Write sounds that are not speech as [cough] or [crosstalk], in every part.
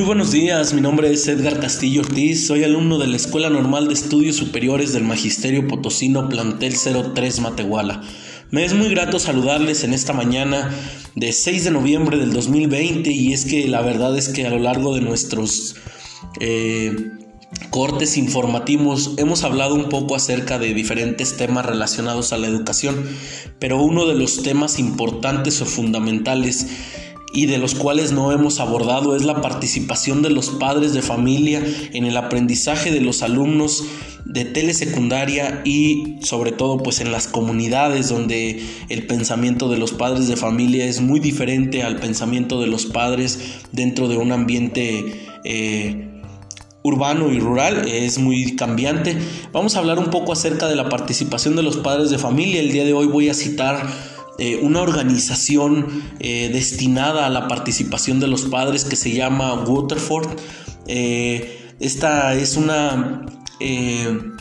Muy buenos días, mi nombre es Edgar Castillo Ortiz, soy alumno de la Escuela Normal de Estudios Superiores del Magisterio Potosino Plantel 03 Matehuala. Me es muy grato saludarles en esta mañana de 6 de noviembre del 2020 y es que la verdad es que a lo largo de nuestros eh, cortes informativos hemos hablado un poco acerca de diferentes temas relacionados a la educación, pero uno de los temas importantes o fundamentales y de los cuales no hemos abordado es la participación de los padres de familia en el aprendizaje de los alumnos de telesecundaria y sobre todo pues en las comunidades donde el pensamiento de los padres de familia es muy diferente al pensamiento de los padres dentro de un ambiente eh, urbano y rural es muy cambiante. Vamos a hablar un poco acerca de la participación de los padres de familia. El día de hoy voy a citar eh, una organización eh, destinada a la participación de los padres que se llama Waterford. Eh, esta es una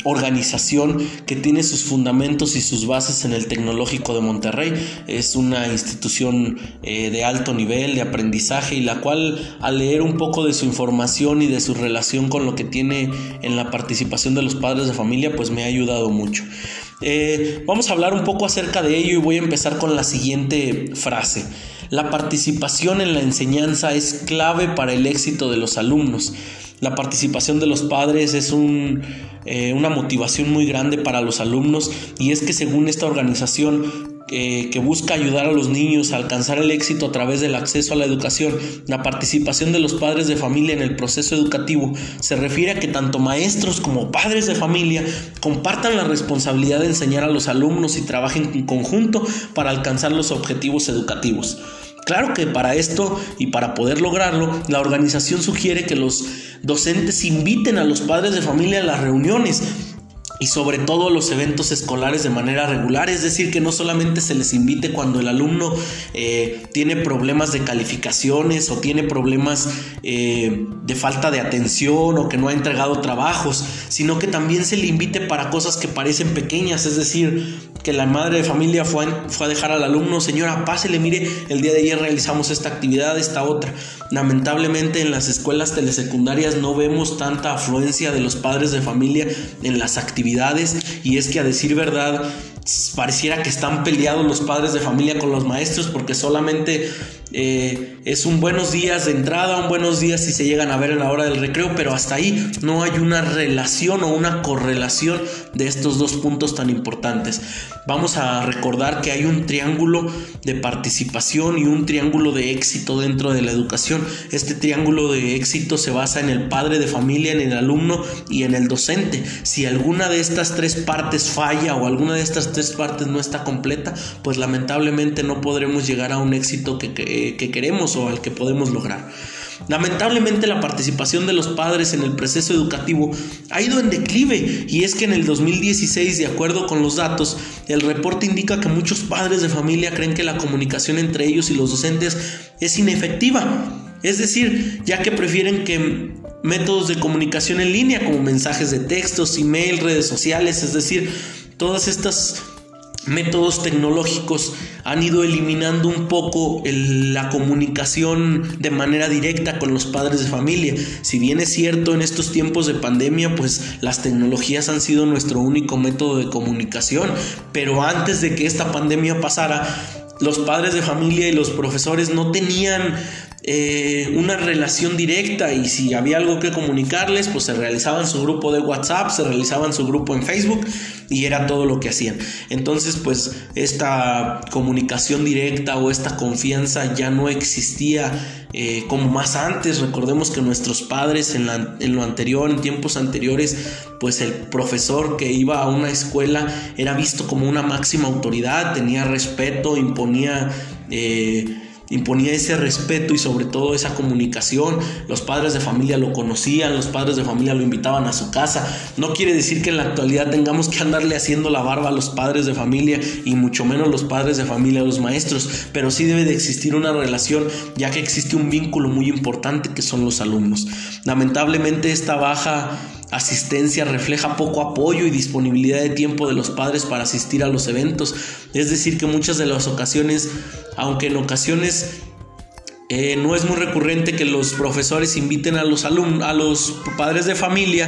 organización que tiene sus fundamentos y sus bases en el Tecnológico de Monterrey. Es una institución de alto nivel de aprendizaje y la cual al leer un poco de su información y de su relación con lo que tiene en la participación de los padres de familia, pues me ha ayudado mucho. Eh, vamos a hablar un poco acerca de ello y voy a empezar con la siguiente frase. La participación en la enseñanza es clave para el éxito de los alumnos. La participación de los padres es eh, una motivación muy grande para los alumnos y es que según esta organización que busca ayudar a los niños a alcanzar el éxito a través del acceso a la educación, la participación de los padres de familia en el proceso educativo, se refiere a que tanto maestros como padres de familia compartan la responsabilidad de enseñar a los alumnos y trabajen en conjunto para alcanzar los objetivos educativos. Claro que para esto y para poder lograrlo, la organización sugiere que los docentes inviten a los padres de familia a las reuniones y sobre todo los eventos escolares de manera regular, es decir, que no solamente se les invite cuando el alumno eh, tiene problemas de calificaciones o tiene problemas eh, de falta de atención o que no ha entregado trabajos, sino que también se le invite para cosas que parecen pequeñas, es decir, que la madre de familia fue a, fue a dejar al alumno, señora, pásele, mire, el día de ayer realizamos esta actividad, esta otra. Lamentablemente en las escuelas telesecundarias no vemos tanta afluencia de los padres de familia en las actividades y es que a decir verdad pareciera que están peleados los padres de familia con los maestros porque solamente eh, es un buenos días de entrada, un buenos días si se llegan a ver en la hora del recreo, pero hasta ahí no hay una relación o una correlación de estos dos puntos tan importantes. Vamos a recordar que hay un triángulo de participación y un triángulo de éxito dentro de la educación. Este triángulo de éxito se basa en el padre de familia, en el alumno y en el docente. Si alguna de estas tres partes falla o alguna de estas tres partes no está completa, pues lamentablemente no podremos llegar a un éxito que, que que, queremos o al que podemos lograr. Lamentablemente la participación de los padres en el proceso educativo ha ido en declive y es que en el 2016, de acuerdo con los datos, el reporte indica que muchos padres de familia creen que la comunicación entre ellos y los docentes es inefectiva. Es decir, ya que prefieren que métodos de comunicación en línea como mensajes de textos, email, redes sociales, es decir, todas estas métodos tecnológicos han ido eliminando un poco la comunicación de manera directa con los padres de familia. Si bien es cierto en estos tiempos de pandemia, pues las tecnologías han sido nuestro único método de comunicación, pero antes de que esta pandemia pasara, los padres de familia y los profesores no tenían eh, una relación directa y si había algo que comunicarles, pues se realizaban su grupo de WhatsApp, se realizaban su grupo en Facebook y era todo lo que hacían. Entonces, pues esta comunicación directa o esta confianza ya no existía eh, como más antes. Recordemos que nuestros padres en, lo anterior, en tiempos anteriores, pues el profesor que iba a una escuela era visto como una máxima autoridad, tenía respeto, imponía... Eh, imponía ese respeto y sobre todo esa comunicación. Los padres de familia lo conocían, los padres de familia lo invitaban a su casa. No quiere decir que en la actualidad tengamos que andarle haciendo la barba a los padres de familia y mucho menos los padres de familia a los maestros, pero sí debe de existir una relación ya que existe un vínculo muy importante que son los alumnos. Lamentablemente esta baja asistencia refleja poco apoyo y disponibilidad de tiempo de los padres para asistir a los eventos. Es decir, que muchas de las ocasiones, aunque en ocasiones eh, no es muy recurrente que los profesores inviten a los alumnos, a los padres de familia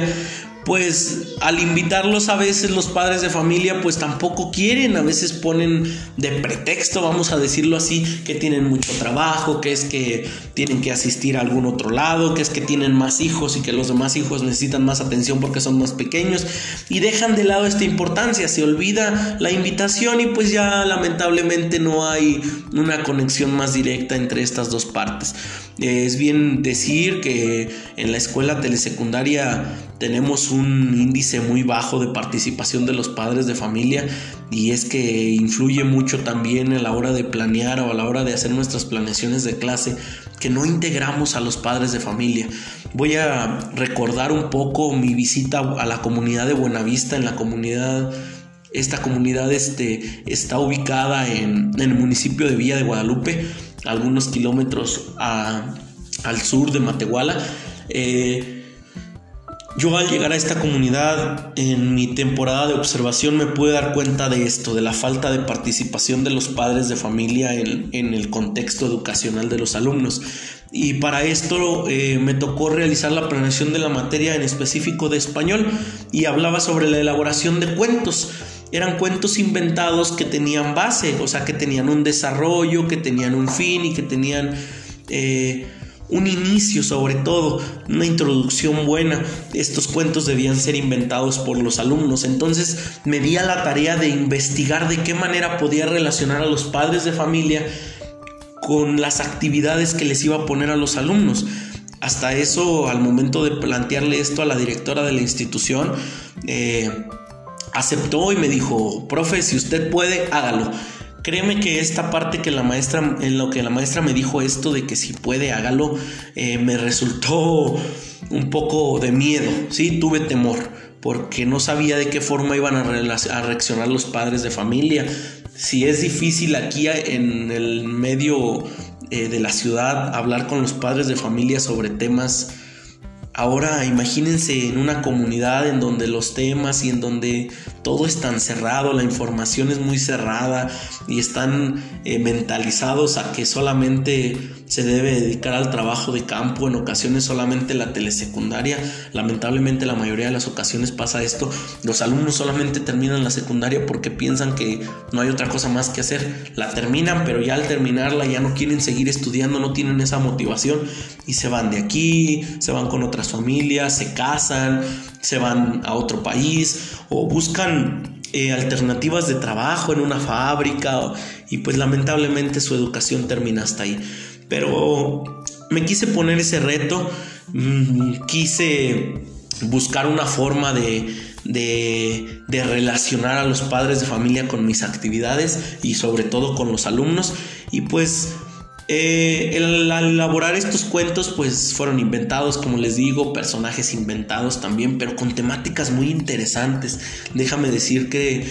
pues al invitarlos a veces los padres de familia pues tampoco quieren, a veces ponen de pretexto, vamos a decirlo así, que tienen mucho trabajo, que es que tienen que asistir a algún otro lado, que es que tienen más hijos y que los demás hijos necesitan más atención porque son más pequeños y dejan de lado esta importancia, se olvida la invitación y pues ya lamentablemente no hay una conexión más directa entre estas dos partes. Es bien decir que en la escuela telesecundaria tenemos un índice muy bajo de participación de los padres de familia y es que influye mucho también a la hora de planear o a la hora de hacer nuestras planeaciones de clase que no integramos a los padres de familia. Voy a recordar un poco mi visita a la comunidad de Buenavista en la comunidad esta comunidad este, está ubicada en, el municipio de Villa de Guadalupe, algunos kilómetros al sur de Matehuala. Eh, yo al llegar a esta comunidad en mi temporada de observación me pude dar cuenta de esto, de la falta de participación de los padres de familia en, el contexto educacional de los alumnos. Y para esto eh, me tocó realizar la planeación de la materia en específico de español y hablaba sobre la elaboración de cuentos. Eran cuentos inventados que tenían base, o sea, que tenían un desarrollo, que tenían un fin y que tenían... Eh, un inicio sobre todo, una introducción buena. Estos cuentos debían ser inventados por los alumnos. Entonces me di a la tarea de investigar de qué manera podía relacionar a los padres de familia con las actividades que les iba a poner a los alumnos. Hasta eso, al momento de plantearle esto a la directora de la institución, eh, aceptó y me dijo, profe, si usted puede, hágalo. Créeme que esta parte que la maestra, en lo que la maestra me dijo esto de que si puede hágalo, eh, me resultó un poco de miedo, sí, tuve temor, porque no sabía de qué forma iban a, reaccionar los padres de familia. Si es difícil aquí en el medio eh, de la ciudad hablar con los padres de familia sobre temas Ahora imagínense en una comunidad en donde los temas y en donde todo es tan cerrado, la información es muy cerrada y están eh, mentalizados a que solamente se debe dedicar al trabajo de campo, en ocasiones solamente la telesecundaria. Lamentablemente la mayoría de las ocasiones pasa esto. Los alumnos solamente terminan la secundaria porque piensan que no hay otra cosa más que hacer. La terminan, pero ya al terminarla ya no quieren seguir estudiando, no tienen esa motivación y se van de aquí, se van con otras familias, se casan, se van a otro país o buscan eh, alternativas de trabajo en una fábrica y pues lamentablemente su educación termina hasta ahí. Pero me quise poner ese reto, mm, quise buscar una forma de, de, de, relacionar a los padres de familia con mis actividades y sobre todo con los alumnos y pues eh, al elaborar estos cuentos pues fueron inventados, como les digo, personajes inventados también, pero con temáticas muy interesantes. Déjame decir que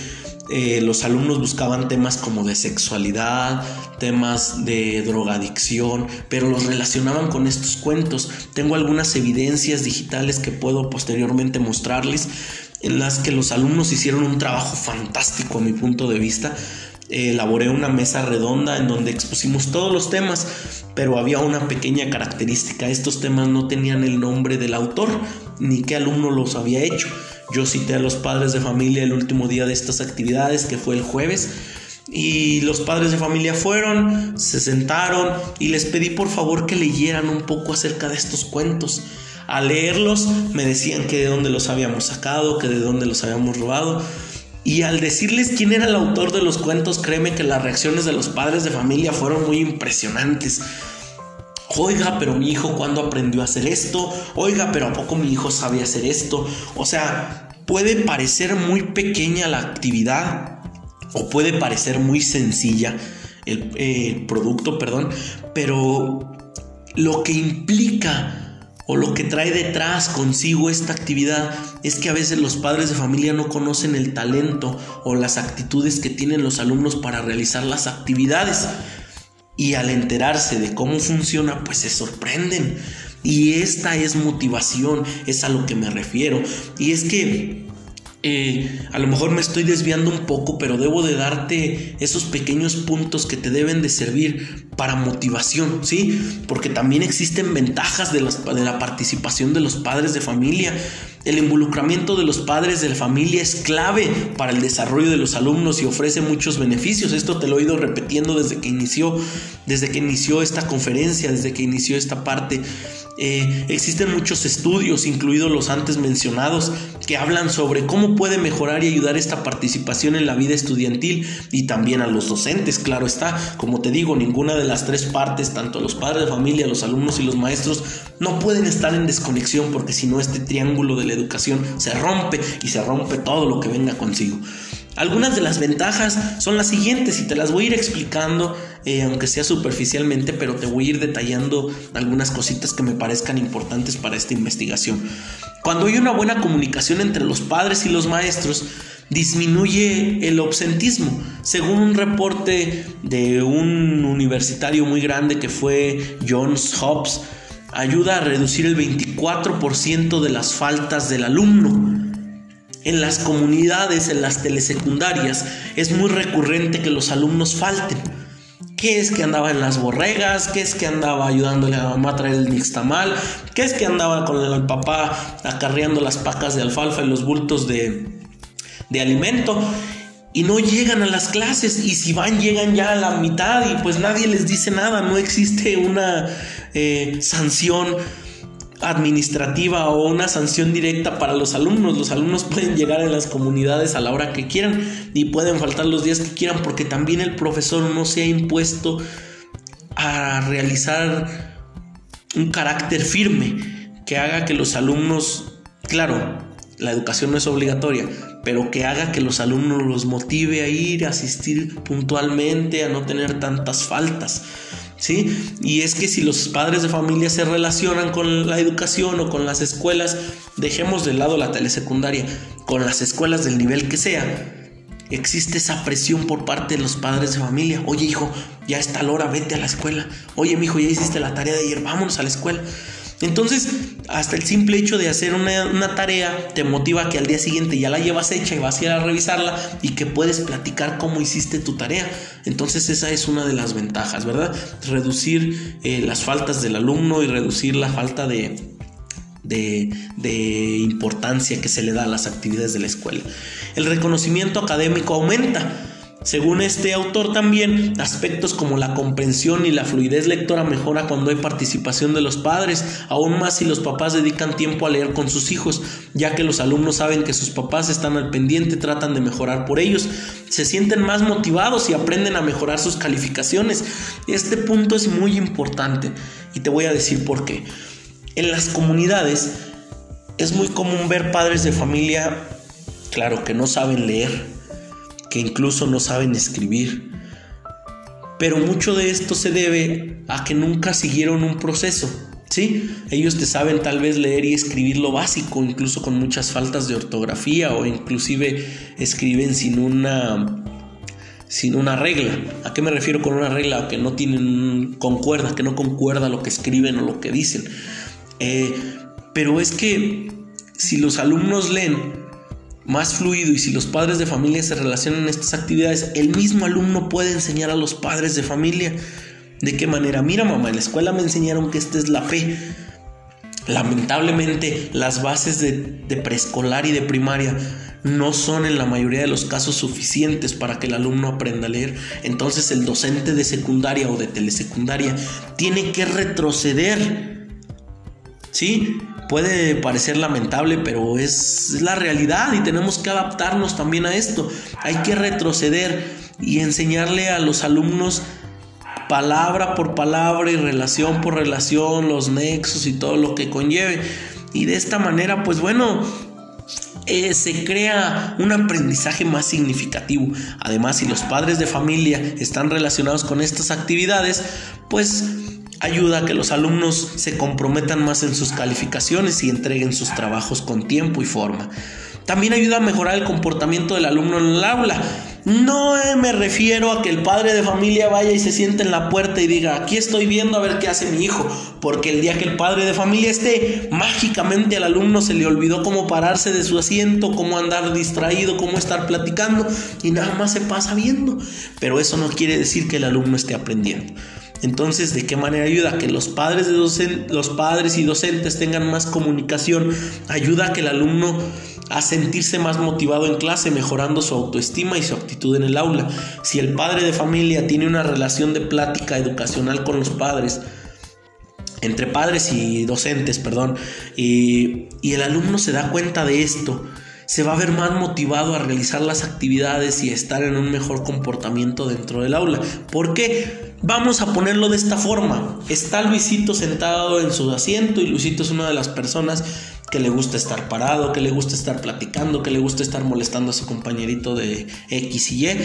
eh, los alumnos buscaban temas como de sexualidad, temas de drogadicción, pero los relacionaban con estos cuentos. Tengo algunas evidencias digitales que puedo posteriormente mostrarles en las que los alumnos hicieron un trabajo fantástico a mi punto de vista elaboré una mesa redonda en donde expusimos todos los temas, pero había una pequeña característica. Estos temas no tenían el nombre del autor ni qué alumno los había hecho. Yo cité a los padres de familia el último día de estas actividades, que fue el jueves, y los padres de familia fueron, se sentaron y les pedí por favor que leyeran un poco acerca de estos cuentos. Al leerlos me decían que de dónde los habíamos sacado, que de dónde los habíamos robado. Y al decirles quién era el autor de los cuentos, créeme que las reacciones de los padres de familia fueron muy impresionantes. Oiga, pero mi hijo cuándo aprendió a hacer esto? Oiga, pero ¿a poco mi hijo sabe hacer esto? O sea, puede parecer muy pequeña la actividad o puede parecer muy sencilla el, el producto, perdón, pero lo que implica o lo que trae detrás consigo esta actividad es que a veces los padres de familia no conocen el talento o las actitudes que tienen los alumnos para realizar las actividades. Y al enterarse de cómo funciona, pues se sorprenden. Y esta es motivación, es a lo que me refiero. Y es que eh, a lo mejor me estoy desviando un poco, pero debo de darte esos pequeños puntos que te deben de servir para motivación, ¿sí? Porque también existen ventajas de, la participación de los padres de familia. El involucramiento de los padres de familia es clave para el desarrollo de los alumnos y ofrece muchos beneficios. Esto te lo he ido repitiendo desde que inició, desde que inició esta conferencia, desde que inició esta parte. Eh, existen muchos estudios, incluidos los antes mencionados, que hablan sobre cómo puede mejorar y ayudar esta participación en la vida estudiantil y también a los docentes. Claro está, como te digo, ninguna de las tres partes, tanto los padres de familia, los alumnos y los maestros, no pueden estar en desconexión porque si no este triángulo de la educación se rompe y se rompe todo lo que venga consigo. Algunas de las ventajas son las siguientes y te las voy a ir explicando, eh, aunque sea superficialmente, pero te voy a ir detallando algunas cositas que me parezcan importantes para esta investigación. Cuando hay una buena comunicación entre los padres y los maestros, disminuye el absentismo. Según un reporte de un universitario muy grande que fue Johns Hopkins, ayuda a reducir el 24% de las faltas del alumno. En las comunidades, en las telesecundarias, es muy recurrente que los alumnos falten. ¿Qué es que andaba en las borregas? ¿Qué es que andaba ayudándole a mamá a traer el nixtamal? ¿Qué es que andaba con el papá acarreando las pacas de alfalfa y los bultos de, de alimento? Y no llegan a las clases y si van llegan ya a la mitad y pues nadie les dice nada, no existe una eh, sanción administrativa o una sanción directa para los alumnos. Los alumnos pueden llegar en las comunidades a la hora que quieran y pueden faltar los días que quieran porque también el profesor no se ha impuesto a realizar un carácter firme que haga que los alumnos, claro, la educación no es obligatoria, pero que haga que los alumnos los motive a ir, a asistir puntualmente, a no tener tantas faltas. ¿Sí? Y es que si los padres de familia se relacionan con la educación o con las escuelas, dejemos de lado la telesecundaria, con las escuelas del nivel que sea, existe esa presión por parte de los padres de familia. Oye, hijo, ya está la hora, vete a la escuela. Oye, mi hijo, ya hiciste la tarea de ayer, vámonos a la escuela. Entonces, hasta el simple hecho de hacer una, tarea te motiva que al día siguiente ya la llevas hecha y vas a ir a revisarla y que puedes platicar cómo hiciste tu tarea. Entonces, esa es una de las ventajas, ¿verdad? Reducir eh, las faltas del alumno y reducir la falta de, de, importancia que se le da a las actividades de la escuela. El reconocimiento académico aumenta. Según este autor también, aspectos como la comprensión y la fluidez lectora mejora cuando hay participación de los padres, aún más si los papás dedican tiempo a leer con sus hijos, ya que los alumnos saben que sus papás están al pendiente, tratan de mejorar por ellos, se sienten más motivados y aprenden a mejorar sus calificaciones. Este punto es muy importante y te voy a decir por qué. En las comunidades es muy común ver padres de familia, claro, que no saben leer que incluso no saben escribir. Pero mucho de esto se debe a que nunca siguieron un proceso. ¿sí? Ellos te saben tal vez leer y escribir lo básico, incluso con muchas faltas de ortografía o inclusive escriben sin una sin una regla. ¿A qué me refiero con una regla? Que no tienen concuerda, que no concuerda lo que escriben o lo que dicen. Eh, pero es que si los alumnos leen más fluido y si los padres de familia se relacionan en estas actividades, el mismo alumno puede enseñar a los padres de familia. ¿De qué manera? Mira mamá, en la escuela me enseñaron que esta es la fe. Lamentablemente las bases de, de preescolar y de primaria no son en la mayoría de los casos suficientes para que el alumno aprenda a leer. Entonces el docente de secundaria o de telesecundaria tiene que retroceder. ¿Sí? Puede parecer lamentable, pero es, la realidad y tenemos que adaptarnos también a esto. Hay que retroceder y enseñarle a los alumnos palabra por palabra y relación por relación, los nexos y todo lo que conlleve. Y de esta manera, pues bueno, eh, se crea un aprendizaje más significativo. Además, si los padres de familia están relacionados con estas actividades, pues ayuda a que los alumnos se comprometan más en sus calificaciones y entreguen sus trabajos con tiempo y forma. También ayuda a mejorar el comportamiento del alumno en el aula. No eh, me refiero a que el padre de familia vaya y se siente en la puerta y diga, aquí estoy viendo a ver qué hace mi hijo, porque el día que el padre de familia esté, mágicamente al alumno se le olvidó cómo pararse de su asiento, cómo andar distraído, cómo estar platicando y nada más se pasa viendo. Pero eso no quiere decir que el alumno esté aprendiendo. Entonces, ¿de qué manera ayuda? Que los padres, de los padres y docentes tengan más comunicación, ayuda a que el alumno a sentirse más motivado en clase, mejorando su autoestima y su actitud en el aula. Si el padre de familia tiene una relación de plática educacional con los padres, entre padres y docentes, perdón, y, y el alumno se da cuenta de esto, se va a ver más motivado a realizar las actividades y estar en un mejor comportamiento dentro del aula. ¿Por qué? Vamos a ponerlo de esta forma. Está Luisito sentado en su asiento y Luisito es una de las personas que le gusta estar parado, que le gusta estar platicando, que le gusta estar molestando a su compañerito de X y Y.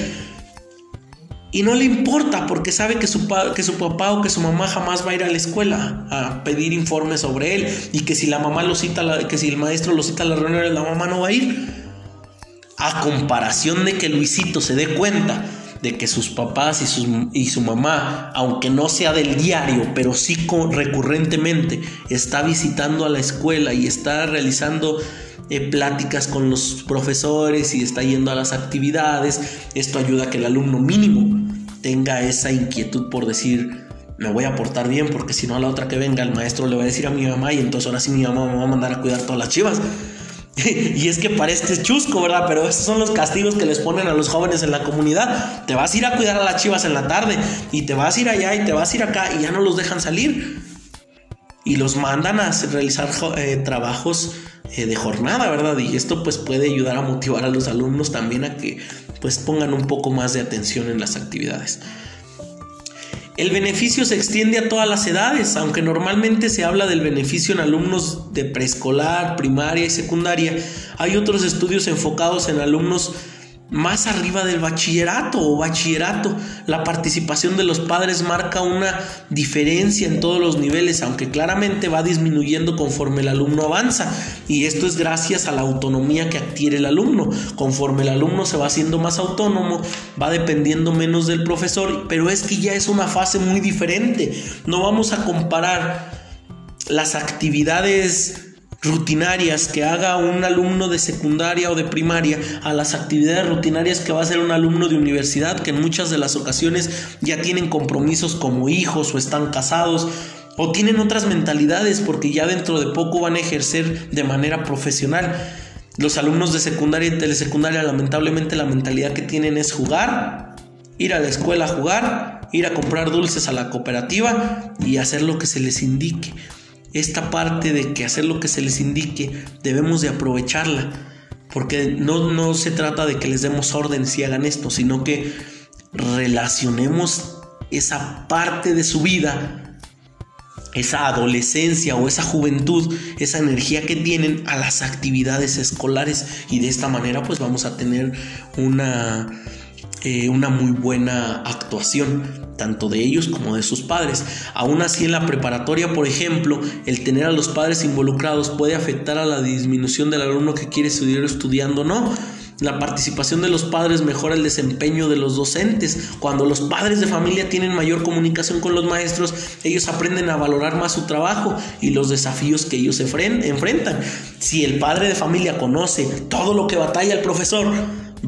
Y no le importa porque sabe que su, que su papá o que su mamá jamás va a ir a la escuela a pedir informes sobre él y que si la mamá lo cita, que si el maestro lo cita a las reuniones, la mamá no va a ir. A comparación de que Luisito se dé cuenta de que sus papás y, y su mamá, aunque no sea del diario, pero sí recurrentemente, está visitando a la escuela y está realizando eh, pláticas con los profesores y está yendo a las actividades, esto ayuda a que el alumno mínimo tenga esa inquietud por decir, me voy a portar bien porque si no a la otra que venga el maestro le va a decir a mi mamá y entonces ahora sí mi mamá me va a mandar a cuidar todas las chivas. [laughs] y es que parece chusco, ¿verdad? Pero esos son los castigos que les ponen a los jóvenes en la comunidad. Te vas a ir a cuidar a las chivas en la tarde y te vas a ir allá y te vas a ir acá y ya no los dejan salir. Y los mandan a realizar eh, trabajos eh, de jornada, ¿verdad? Y esto pues puede ayudar a motivar a los alumnos también a que pues pongan un poco más de atención en las actividades. El beneficio se extiende a todas las edades, aunque normalmente se habla del beneficio en alumnos de preescolar, primaria y secundaria. Hay otros estudios enfocados en alumnos más arriba del bachillerato o bachillerato. La participación de los padres marca una diferencia en todos los niveles, aunque claramente va disminuyendo conforme el alumno avanza. Y esto es gracias a la autonomía que adquiere el alumno. Conforme el alumno se va haciendo más autónomo, va dependiendo menos del profesor, pero es que ya es una fase muy diferente. No vamos a comparar las actividades rutinarias que haga un alumno de secundaria o de primaria a las actividades rutinarias que va a hacer un alumno de universidad que en muchas de las ocasiones ya tienen compromisos como hijos o están casados o tienen otras mentalidades porque ya dentro de poco van a ejercer de manera profesional. Los alumnos de secundaria y telesecundaria lamentablemente la mentalidad que tienen es jugar, ir a la escuela a jugar, ir a comprar dulces a la cooperativa y hacer lo que se les indique esta parte de que hacer lo que se les indique debemos de aprovecharla, porque no, no se trata de que les demos órdenes y hagan esto, sino que relacionemos esa parte de su vida esa adolescencia o esa juventud, esa energía que tienen a las actividades escolares. Y de esta manera pues vamos a tener una eh, una muy buena actuación, tanto de ellos como de sus padres. Aún así, en la preparatoria, por ejemplo, el tener a los padres involucrados puede afectar a la disminución del alumno que quiere seguir estudiando, ¿no? La participación de los padres mejora el desempeño de los docentes. Cuando los padres de familia tienen mayor comunicación con los maestros, ellos aprenden a valorar más su trabajo y los desafíos que ellos enfrentan. Si el padre de familia conoce todo lo que batalla el profesor,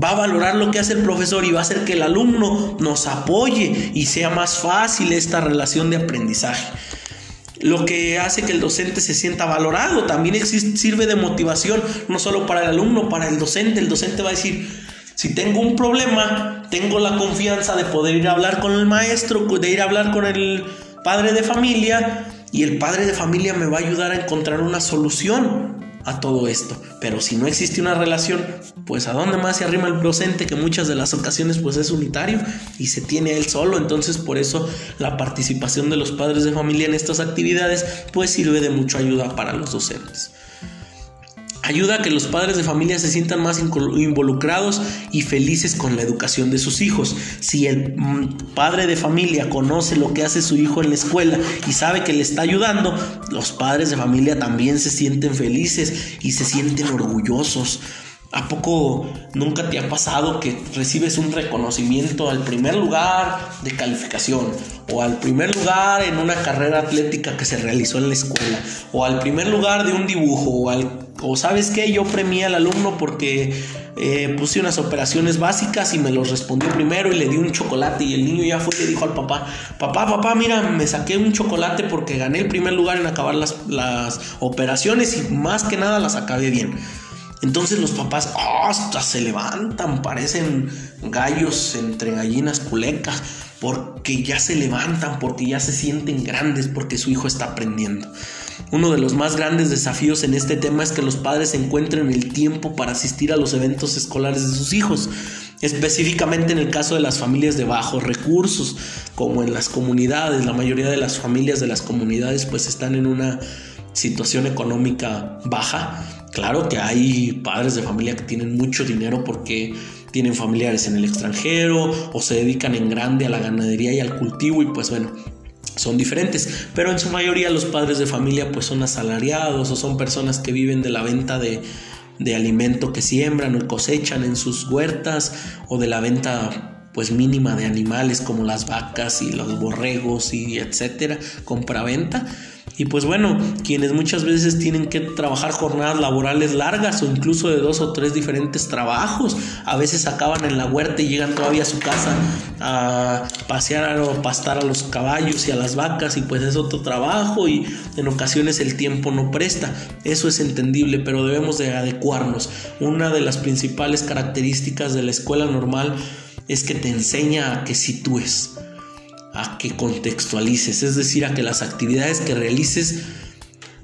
va a valorar lo que hace el profesor y va a hacer que el alumno nos apoye y sea más fácil esta relación de aprendizaje. Lo que hace que el docente se sienta valorado también sirve de motivación, no solo para el alumno, para el docente. El docente va a decir, si tengo un problema, tengo la confianza de poder ir a hablar con el maestro, de ir a hablar con el padre de familia y el padre de familia me va a ayudar a encontrar una solución a todo esto. Pero si no existe una relación, pues a dónde más se arrima el docente que muchas de las ocasiones pues es unitario y se tiene él solo. Entonces por eso la participación de los padres de familia en estas actividades pues sirve de mucha ayuda para los docentes. Ayuda a que los padres de familia se sientan más involucrados y felices con la educación de sus hijos. Si el mm, padre de familia conoce lo que hace su hijo en la escuela y sabe que le está ayudando, los padres de familia también se sienten felices y se sienten orgullosos ¿A poco nunca te ha pasado que recibes un reconocimiento al primer lugar de calificación o al primer lugar en una carrera atlética que se realizó en la escuela o al primer lugar de un dibujo o al o sabes qué, yo premié al alumno porque eh, puse unas operaciones básicas y me los respondió primero y le di un chocolate y el niño ya fue y le dijo al papá, papá, papá, mira, me saqué un chocolate porque gané el primer lugar en acabar las, las operaciones y más que nada las acabé bien. Entonces los papás hasta se levantan, parecen gallos entre gallinas culecas, porque ya se levantan, porque ya se sienten grandes, porque su hijo está aprendiendo. Uno de los más grandes desafíos en este tema es que los padres encuentren el tiempo para asistir a los eventos escolares de sus hijos, específicamente en el caso de las familias de bajos recursos, como en las comunidades. La mayoría de las familias de las comunidades pues están en una situación económica baja Claro que hay padres de familia que tienen mucho dinero porque tienen familiares en el extranjero o se dedican en grande a la ganadería y al cultivo y pues bueno, son diferentes, pero en su mayoría los padres de familia pues son asalariados o son personas que viven de la venta de, de alimento que siembran o cosechan en sus huertas o de la venta pues mínima de animales como las vacas y los borregos y etcétera, compra-venta y pues bueno, quienes muchas veces tienen que trabajar jornadas laborales largas o incluso de dos o tres diferentes trabajos, a veces acaban en la huerta y llegan todavía a su casa a pasear o pastar a los caballos y a las vacas y pues es otro trabajo y en ocasiones el tiempo no presta. Eso es entendible, pero debemos de adecuarnos. Una de las principales características de la escuela normal es que te enseña a que sitúes a que contextualices, es decir, a que las actividades que realices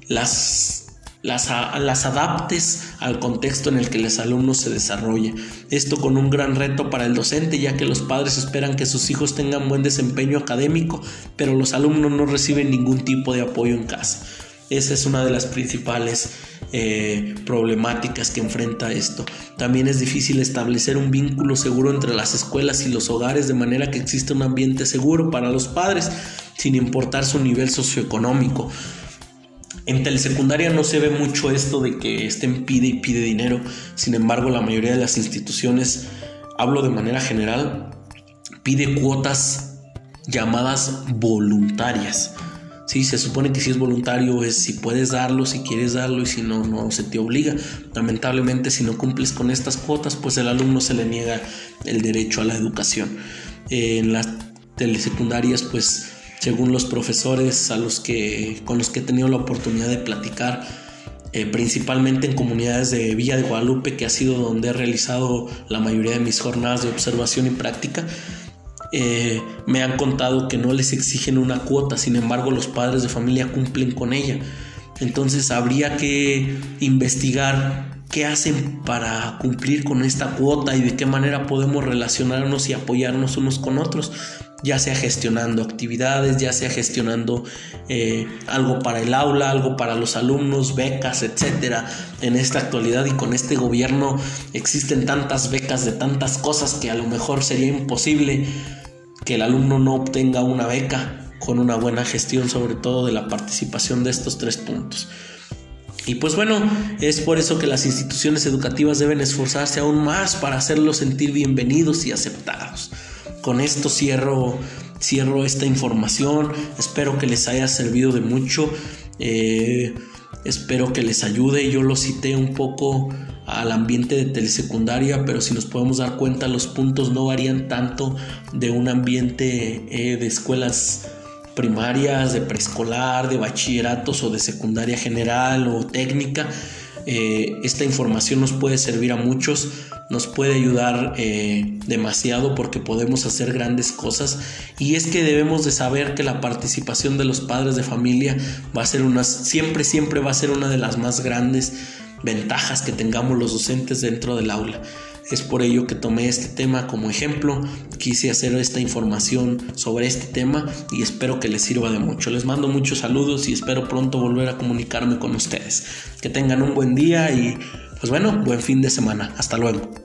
las, las, adaptes al contexto en el que los alumnos se desarrolle. Esto con un gran reto para el docente, ya que los padres esperan que sus hijos tengan buen desempeño académico, pero los alumnos no reciben ningún tipo de apoyo en casa. Esa es una de las principales eh, problemáticas que enfrenta esto. También es difícil establecer un vínculo seguro entre las escuelas y los hogares de manera que exista un ambiente seguro para los padres, sin importar su nivel socioeconómico. En telesecundaria no se ve mucho esto de que estén pide y pide dinero, sin embargo la mayoría de las instituciones, hablo de manera general, pide cuotas llamadas voluntarias. Sí, se supone que si es voluntario es si puedes darlo, si quieres darlo y si no, no se te obliga. Lamentablemente si no cumples con estas cuotas, pues el alumno se le niega el derecho a la educación. en las telesecundarias, pues según los profesores a los que, con los que he tenido la oportunidad de platicar, eh, principalmente en comunidades de Villa de Guadalupe, que ha sido donde he realizado la mayoría de mis jornadas de observación y práctica, eh, me han contado que no les exigen una cuota, sin embargo los padres de familia cumplen con ella. Entonces habría que investigar qué hacen para cumplir con esta cuota y de qué manera podemos relacionarnos y apoyarnos unos con otros, ya sea gestionando actividades, ya sea gestionando eh, algo para el aula, algo para los alumnos, becas, etcétera. En esta actualidad y con este gobierno existen tantas becas de tantas cosas que a lo mejor sería imposible que el alumno no obtenga una beca con una buena gestión sobre todo de la participación de estos tres puntos. Y pues bueno, es por eso que las instituciones educativas deben esforzarse aún más para hacerlos sentir bienvenidos y aceptados. Con esto cierro, cierro esta información, espero que les haya servido de mucho, eh, espero que les ayude, yo lo cité un poco al ambiente de telesecundaria, pero si nos podemos dar cuenta los puntos no varían tanto de un ambiente eh, de escuelas primarias, de preescolar, de bachilleratos o de secundaria general o técnica. Eh, esta información nos puede servir a muchos, nos puede ayudar eh, demasiado porque podemos hacer grandes cosas y es que debemos de saber que la participación de los padres de familia va a ser una, siempre, siempre va a ser una de las más grandes ventajas que tengamos los docentes dentro del aula. Es por ello que tomé este tema como ejemplo, quise hacer esta información sobre este tema y espero que les sirva de mucho. Les mando muchos saludos y espero pronto volver a comunicarme con ustedes. Que tengan un buen día y pues bueno, buen fin de semana. Hasta luego.